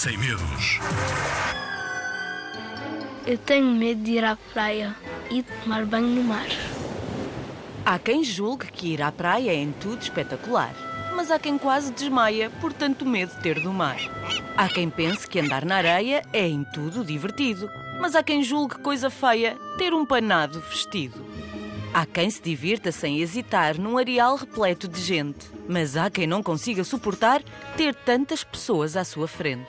sem medos. Eu tenho medo de ir à praia e de tomar banho no mar. Há quem julgue que ir à praia é em tudo espetacular, mas há quem quase desmaia por tanto medo de ter do mar. Há quem pense que andar na areia é em tudo divertido, mas há quem julgue coisa feia ter um panado vestido. Há quem se divirta sem hesitar num areal repleto de gente, mas há quem não consiga suportar ter tantas pessoas à sua frente.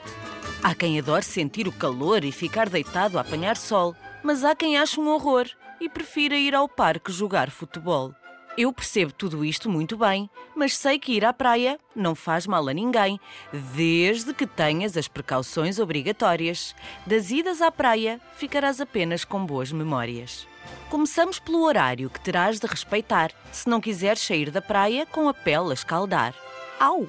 Há quem adore sentir o calor e ficar deitado a apanhar sol, mas há quem ache um horror e prefira ir ao parque jogar futebol. Eu percebo tudo isto muito bem, mas sei que ir à praia não faz mal a ninguém, desde que tenhas as precauções obrigatórias. Das idas à praia, ficarás apenas com boas memórias. Começamos pelo horário que terás de respeitar se não quiseres sair da praia com a pele a escaldar. Au!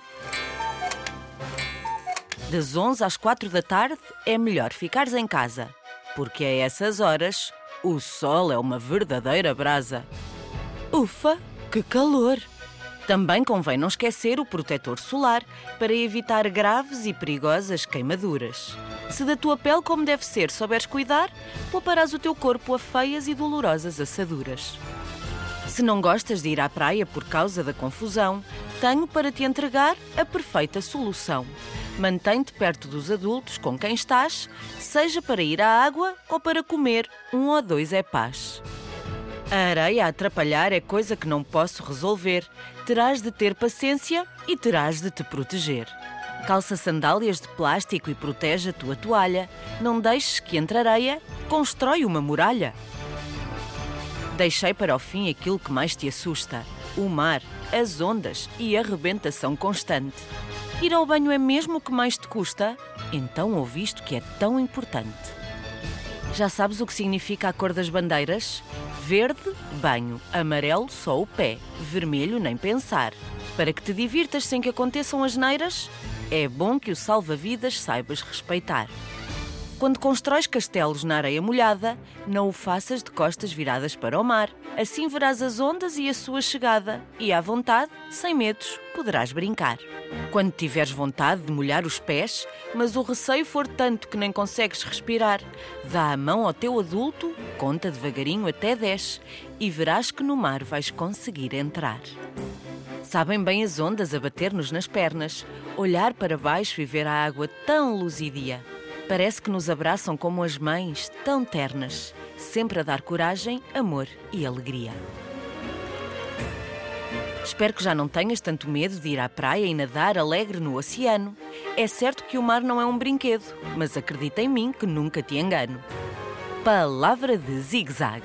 Das 11 às 4 da tarde é melhor ficares em casa, porque a essas horas o sol é uma verdadeira brasa. Ufa, que calor! Também convém não esquecer o protetor solar para evitar graves e perigosas queimaduras. Se da tua pele como deve ser souberes cuidar, pouparás o teu corpo a feias e dolorosas assaduras. Se não gostas de ir à praia por causa da confusão, tenho para te entregar a perfeita solução. Mantém-te perto dos adultos com quem estás, seja para ir à água ou para comer um ou dois é paz. A areia a atrapalhar é coisa que não posso resolver. Terás de ter paciência e terás de te proteger. Calça sandálias de plástico e protege a tua toalha. Não deixes que entre areia constrói uma muralha. Deixei para o fim aquilo que mais te assusta: o mar, as ondas e a rebentação constante. Ir ao banho é mesmo o que mais te custa? Então ouviste que é tão importante. Já sabes o que significa a cor das bandeiras? Verde, banho. Amarelo, só o pé. Vermelho, nem pensar. Para que te divirtas sem que aconteçam as neiras, é bom que o salva-vidas saibas respeitar. Quando constróis castelos na areia molhada, não o faças de costas viradas para o mar. Assim verás as ondas e a sua chegada, e à vontade, sem medos, poderás brincar. Quando tiveres vontade de molhar os pés, mas o receio for tanto que nem consegues respirar, dá a mão ao teu adulto, conta devagarinho até 10 e verás que no mar vais conseguir entrar. Sabem bem as ondas a bater-nos nas pernas, olhar para baixo e ver a água tão luzidia. Parece que nos abraçam como as mães, tão ternas, sempre a dar coragem, amor e alegria. Espero que já não tenhas tanto medo de ir à praia e nadar alegre no oceano. É certo que o mar não é um brinquedo, mas acredita em mim que nunca te engano. Palavra de zig-zag.